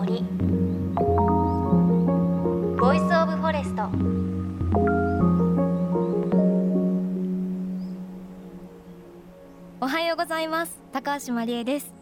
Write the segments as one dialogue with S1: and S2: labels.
S1: 森。 Voice of Forest おはようございます。高橋真理恵です。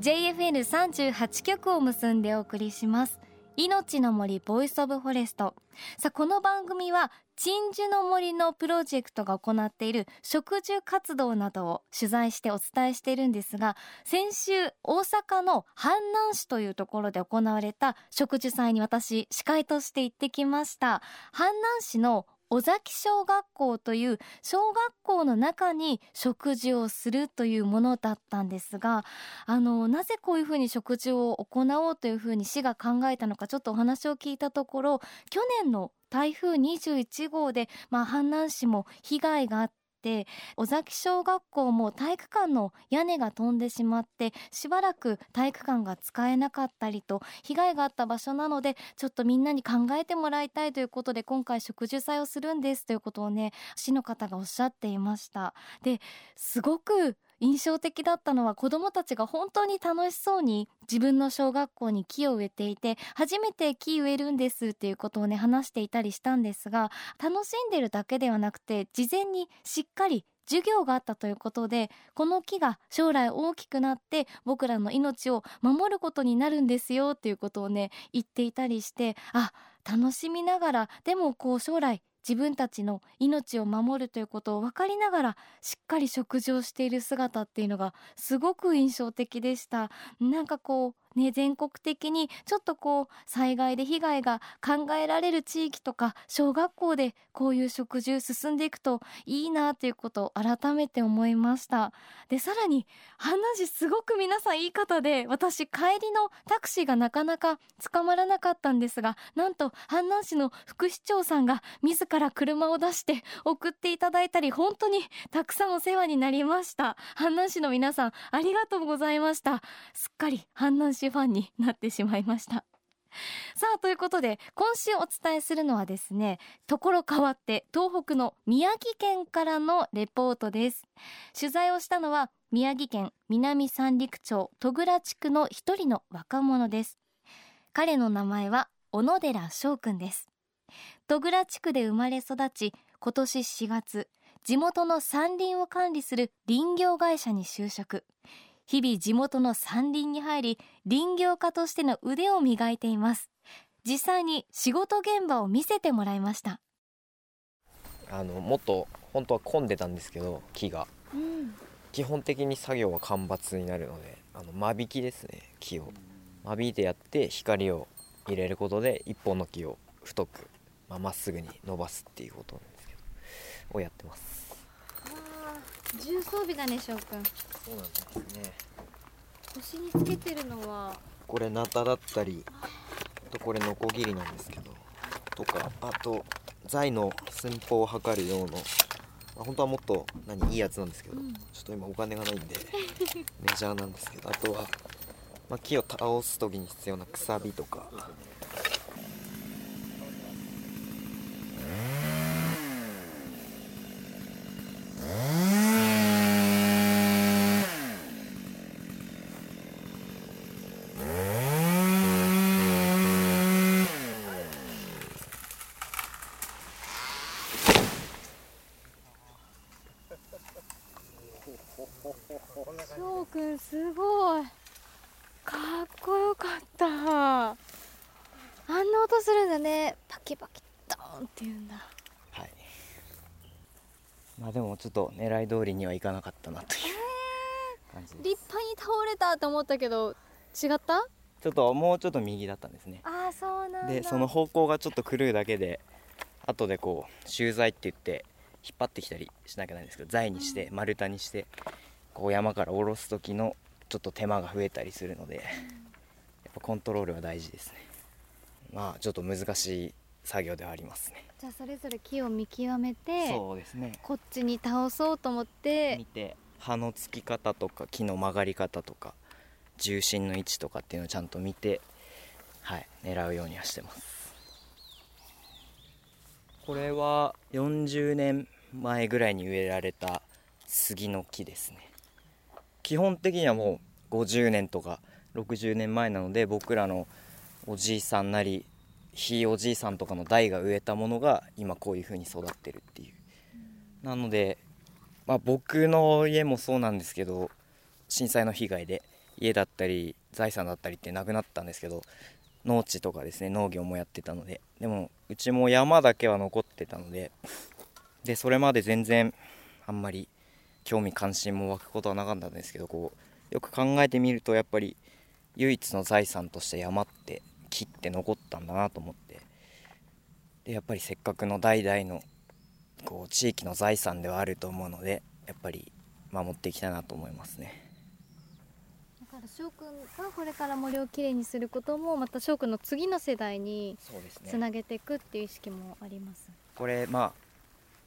S1: JFN38 局を結んでお送りします。いのちの森 Voice of Forest。さあこの番組は鎮守の森のプロジェクトが行っている植樹活動などを取材してお伝えしているんですが先週大阪の阪南市というところで行われた植樹祭に私司会として行ってきました。阪南市の尾崎小学校という小学校の中に食事をするというものだったんですがあのなぜこういうふうに食事を行おうというふうに市が考えたのかちょっとお話を聞いたところ去年の台風21号で、まあ、阪南市も被害があっって尾崎小学校も体育館の屋根が飛んでしまってしばらく体育館が使えなかったりと被害があった場所なのでちょっとみんなに考えてもらいたいということで今回植樹祭をするんですということをね市の方がおっしゃっていました。ですごく印象的だったのは子どもたちが本当に楽しそうに自分の小学校に木を植えていて初めて木植えるんですっていうことをね話していたりしたんですが楽しんでるだけではなくて事前にしっかり授業があったということでこの木が将来大きくなって僕らの命を守ることになるんですよっていうことをね言っていたりしてあ楽しみながらでもこう将来自分たちの命を守るということを分かりながらしっかり食事をしている姿っていうのがすごく印象的でした。なんかこうね、全国的にちょっとこう災害で被害が考えられる地域とか小学校でこういう食事進んでいくといいなということを改めて思いました。でさらに阪南市すごく皆さんいい方で私帰りのタクシーがなかなか捕まらなかったんですがなんと阪南市の副市長さんが自らから車を出して送っていただいたり本当にたくさんお世話になりました。阪南市の皆さんありがとうございました。すっかり阪南市ファンになってしまいました。さあということで今週お伝えするのはですねところ変わって東北の宮城県からのレポートです。取材をしたのは宮城県南三陸町戸倉地区の一人の若者です。彼の名前は小野寺翔くんです。戸倉地区で生まれ育ち今年4月地元の山林を管理する林業会社に就職。日々地元の山林に入り林業家としての腕を磨いています。実際に仕事現場を見せてもらいました。
S2: あのもっと本当は混んでたんですけど木が、
S1: うん、
S2: 基本的に作業は間伐になるのであの間引きですね木を。間引いてやって光を入れることで一本の木を太くまあ、っすぐに伸ばすっていうことなんですけどをやってます。
S1: 重装備だね翔くん。
S2: そうなんですね。
S1: 腰につけてるのは。
S2: これナタだったりあとこれノコギリなんですけどとかあと材の寸法を測る用の、まあ、本当はもっと何いいやつなんですけど、うん、ちょっと今お金がないんでメジャーなんですけどあとは、まあ、木を倒す時に必要なくさびとか
S1: 翔くんすごいかっこよかったあんな音するんだねパキパキドーンって言うんだ。
S2: はい。まあでもちょっと狙い通りにはいかなかったなという感じ
S1: 立派に倒れたと思ったけど違った？
S2: ちょっともうちょっと右だったんですね。
S1: ああそうなん
S2: でその方向がちょっと狂うだけで後でこう集材って言って引っ張ってきたりしなきゃないんですけど材にして丸太にしてこう山から下ろす時のちょっと手間が増えたりするのでやっぱコントロールは大事ですね。まあちょっと難しい作業ではありますね。
S1: じゃあそれぞれ木を見極めて
S2: そうですね。
S1: こっちに倒そうと思って
S2: 見て葉のつき方とか木の曲がり方とか重心の位置とかっていうのをちゃんと見てはい狙うようにはしてます。これは40年前ぐらいに植えられた杉の木ですね。基本的にはもう50年とか60年前なので僕らのおじいさんなりひいおじいさんとかの代が植えたものが今こういう風に育ってるっていう。なので、まあ、僕の家もそうなんですけど震災の被害で家だったり財産だったりってなくなったんですけど農地とかですね農業もやってたのででもうちも山だけは残ってたのででそれまで全然あんまり興味関心も湧くことはなかったんですけどこうよく考えてみるとやっぱり唯一の財産として山って木って残ったんだなと思ってでやっぱりせっかくの代々のこう地域の財産ではあると思うのでやっぱり守っていきたいなと思いますね。
S1: だから翔くんがこれから森をきれいにすることもまた翔くんの次の世代につなげていくっていう意識もあります。
S2: これまあ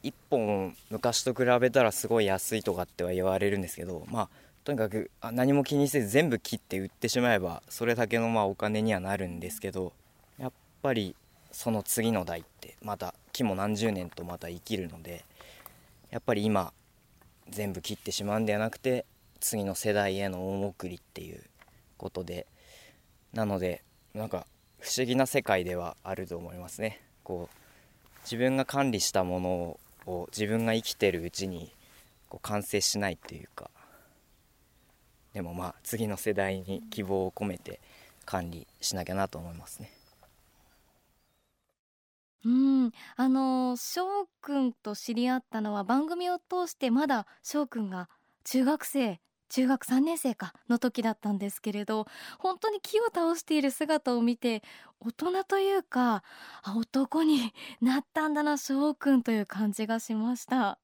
S2: 1本昔と比べたらすごい安いとかっては言われるんですけどまあとにかく何も気にせず全部切って売ってしまえばそれだけのまあお金にはなるんですけどやっぱりその次の代ってまた木も何十年とまた生きるのでやっぱり今全部切ってしまうんではなくて次の世代への恩送りっていうことでなのでなんか不思議な世界ではあると思いますね。こう自分が管理したものを自分が生きてるうちにこう完成しないっていうかでもまあ次の世代に希望を込めて管理しなきゃなと思いますね。
S1: うん、あの翔くんと知り合ったのは番組を通してまだ翔くんが中学生中学3年生かの時だったんですけれど本当に木を倒している姿を見て大人というかあ男になったんだな翔くんという感じがしました。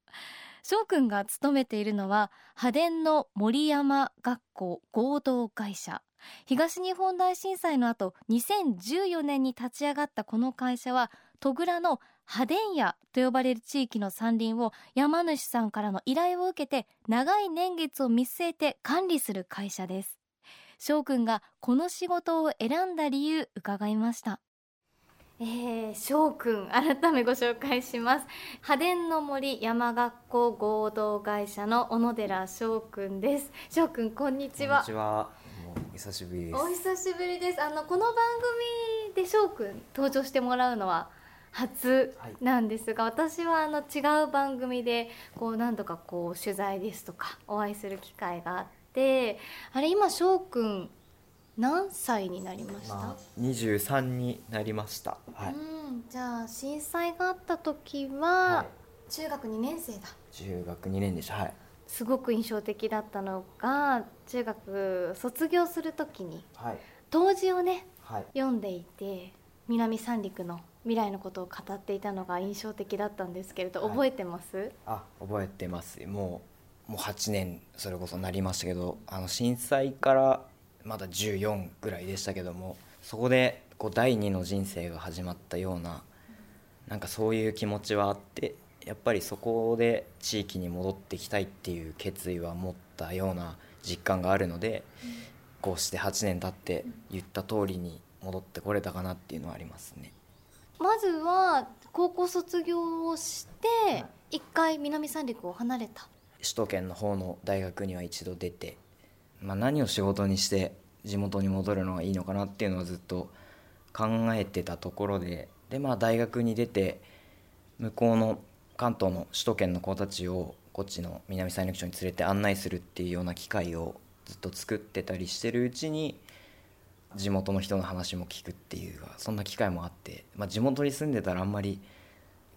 S1: 翔くんが勤めているのは派電の森山学校合同会社。東日本大震災の後2014年に立ち上がったこの会社は戸倉の派電屋と呼ばれる地域の山林を山主さんからの依頼を受けて長い年月を見据えて管理する会社です。翔くんがこの仕事を選んだ理由伺いました。えー、翔くん改めご紹介します。派電の森山学校合同会社の小野寺翔くんです。翔くんこんにちは。
S2: 久しぶりで
S1: お久しぶりです。あのこの番組で翔くん登場してもらうのは初なんですが、私はあの違う番組でこう何度かこう取材ですとかお会いする機会があってあれ今翔くん何歳になりました、
S2: まあ、23になりました。はい。
S1: うんじゃあ震災があった時は、
S2: はい。
S1: 中学2年生だ。
S2: 中学2年でした。はい。
S1: すごく印象的だったのが中学卒業する時に
S2: はい。
S1: 答辞をね
S2: はい。
S1: 読んでいて南三陸の未来のことを語っていたのが印象的だったんですけれど、
S2: はい。
S1: 覚えてます？
S2: あ覚えてます。もうもう8年それこそなりましたけどあの震災からまだ14ぐらいでしたけどもそこでこう第二の人生が始まったようななんかそういう気持ちはあってやっぱりそこで地域に戻ってきたいっていう決意は持ったような実感があるので、こうして8年経って言った通りに戻ってこれたかなっていうのはありますね。
S1: まずは高校卒業をして一回南三陸を離れた
S2: 首都圏の方の大学には一度出て、まあ、何を仕事にして地元に戻るのがいいのかなっていうのはずっと考えてたところでで、まあ、大学に出て向こうの関東の首都圏の子たちをこっちの南三陸町に連れて案内するっていうような機会をずっと作ってたりしてるうちに地元の人の話も聞くっていうそんな機会もあって、まあ、地元に住んでたらあんまり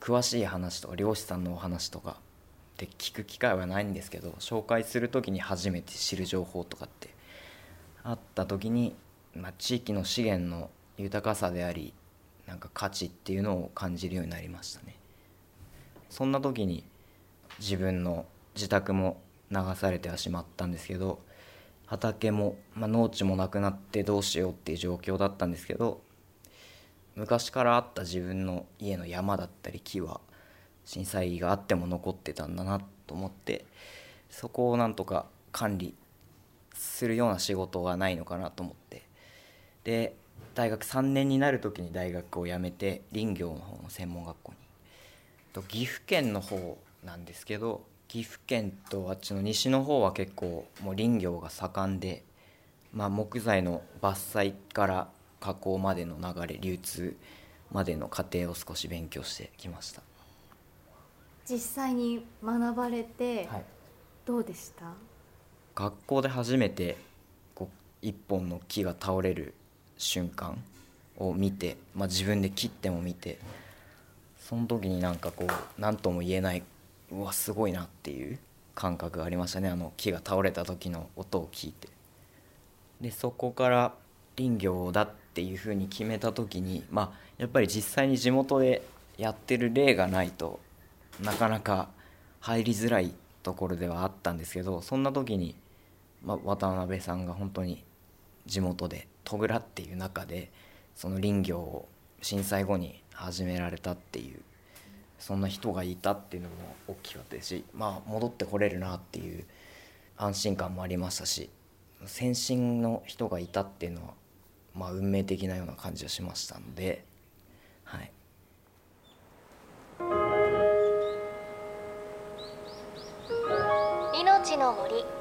S2: 詳しい話とか漁師さんのお話とかって聞く機会はないんですけど紹介する時に初めて知る情報とかってあった時に、まあ、地域の資源の豊かさでありなんか価値っていうのを感じるようになりましたね。そんな時に自分の自宅も流されてはしまったんですけど畑も、まあ、農地もなくなってどうしようっていう状況だったんですけど昔からあった自分の家の山だったり木は震災があっても残ってたんだなと思ってそこをなんとか管理するような仕事がないのかなと思って。で大学3年になる時に大学を辞めて林業の方の専門学校に。と岐阜県の方なんですけど岐阜県とあっちの西の方は結構もう林業が盛んで、まあ、木材の伐採から加工までの流れ流通までの過程を少し勉強してきました。
S1: 実際に学ばれて
S2: はい。
S1: どうでした、
S2: 学校で初めてこう一本の木が倒れる瞬間を見て、まあ、自分で切っても見てその時になんかこう何とも言えないうわすごいなっていう感覚がありましたね。あの木が倒れた時の音を聞いて。でそこから林業だっていうふうに決めた時にまあやっぱり実際に地元でやってる例がないとなかなか入りづらいところではあったんですけどそんな時に、まあ、渡辺さんが本当に地元で戸倉っていう中でその林業を震災後に始められたっていうそんな人がいたっていうのも大きかったですし、まあ、戻ってこれるなっていう安心感もありましたし先進の人がいたっていうのは、まあ、運命的なような感じがしましたので、はい、
S1: 命の森。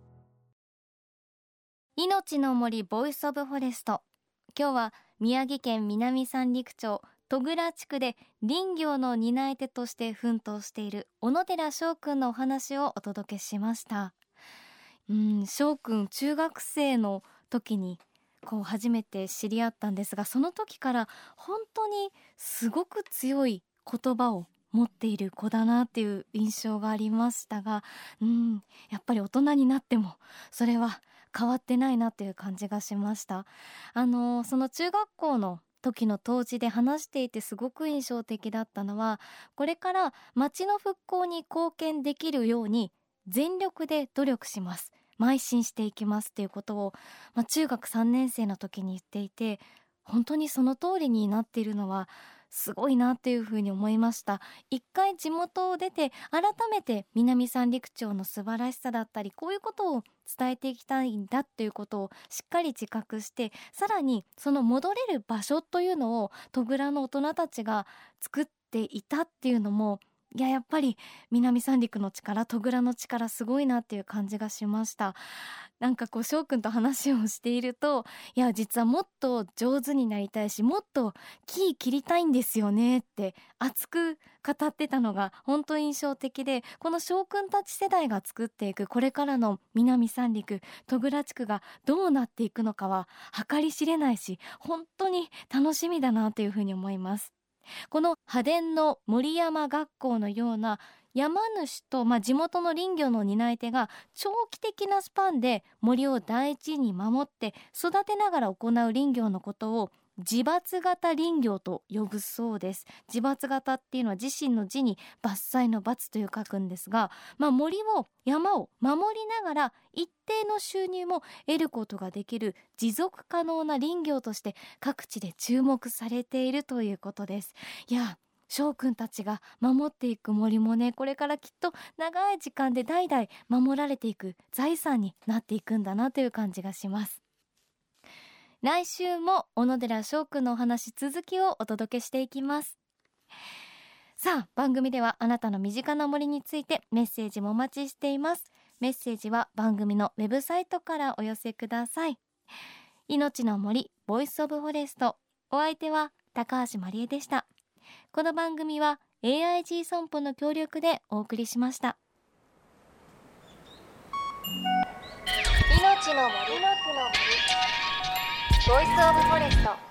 S1: いのちの森 Voice of Forest。今日は宮城県南三陸町戸倉地区で林業の担い手として奮闘している小野寺翔くんのお話をお届けしました。うん翔くん中学生の時にこう初めて知り合ったんですがその時から本当にすごく強い言葉を持っている子だなっていう印象がありましたがうんやっぱり大人になってもそれは変わってないなっていう感じがしました。あのその中学校の時の当時で話していてすごく印象的だったのはこれから町の復興に貢献できるように全力で努力します。邁進していきますっていうことを、まあ、中学3年生の時に言っていて本当にその通りになっているのはすごいなっていうふうに思いました。一回地元を出て改めて南三陸町の素晴らしさだったりこういうことを伝えていきたいんだっていうことをしっかり自覚してさらにその戻れる場所というのを戸倉の大人たちが作っていたっていうのもいややっぱり南三陸の力戸倉の力すごいなっていう感じがしました。なんかこう翔くんと話をしているといや実はもっと上手になりたいしもっと木切りたいんですよねって熱く語ってたのが本当印象的でこの翔くんたち世代が作っていくこれからの南三陸戸倉地区がどうなっていくのかは計り知れないし本当に楽しみだなというふうに思います。この派伝の森山学校のような山主と、まあ、地元の林業の担い手が長期的なスパンで森を大事に守って育てながら行う林業のことを自伐型林業と呼ぶそうです。自伐型っていうのは自身の字に伐採の伐という書くんですが、まあ、森を山を守りながら一定の収入も得ることができる持続可能な林業として各地で注目されているということです。いや翔くんたちが守っていく森もねこれからきっと長い時間で代々守られていく財産になっていくんだなという感じがします。来週も小野寺翔くんのお話続きをお届けしていきます。さあ番組ではあなたの身近な森についてメッセージもお待ちしています。メッセージは番組のウェブサイトからお寄せください。いのちの森 Voice of Forest。お相手は高橋まりえでした。この番組は AIG 損保の協力でお送りしました。命の森。の森。 Voice of Forest。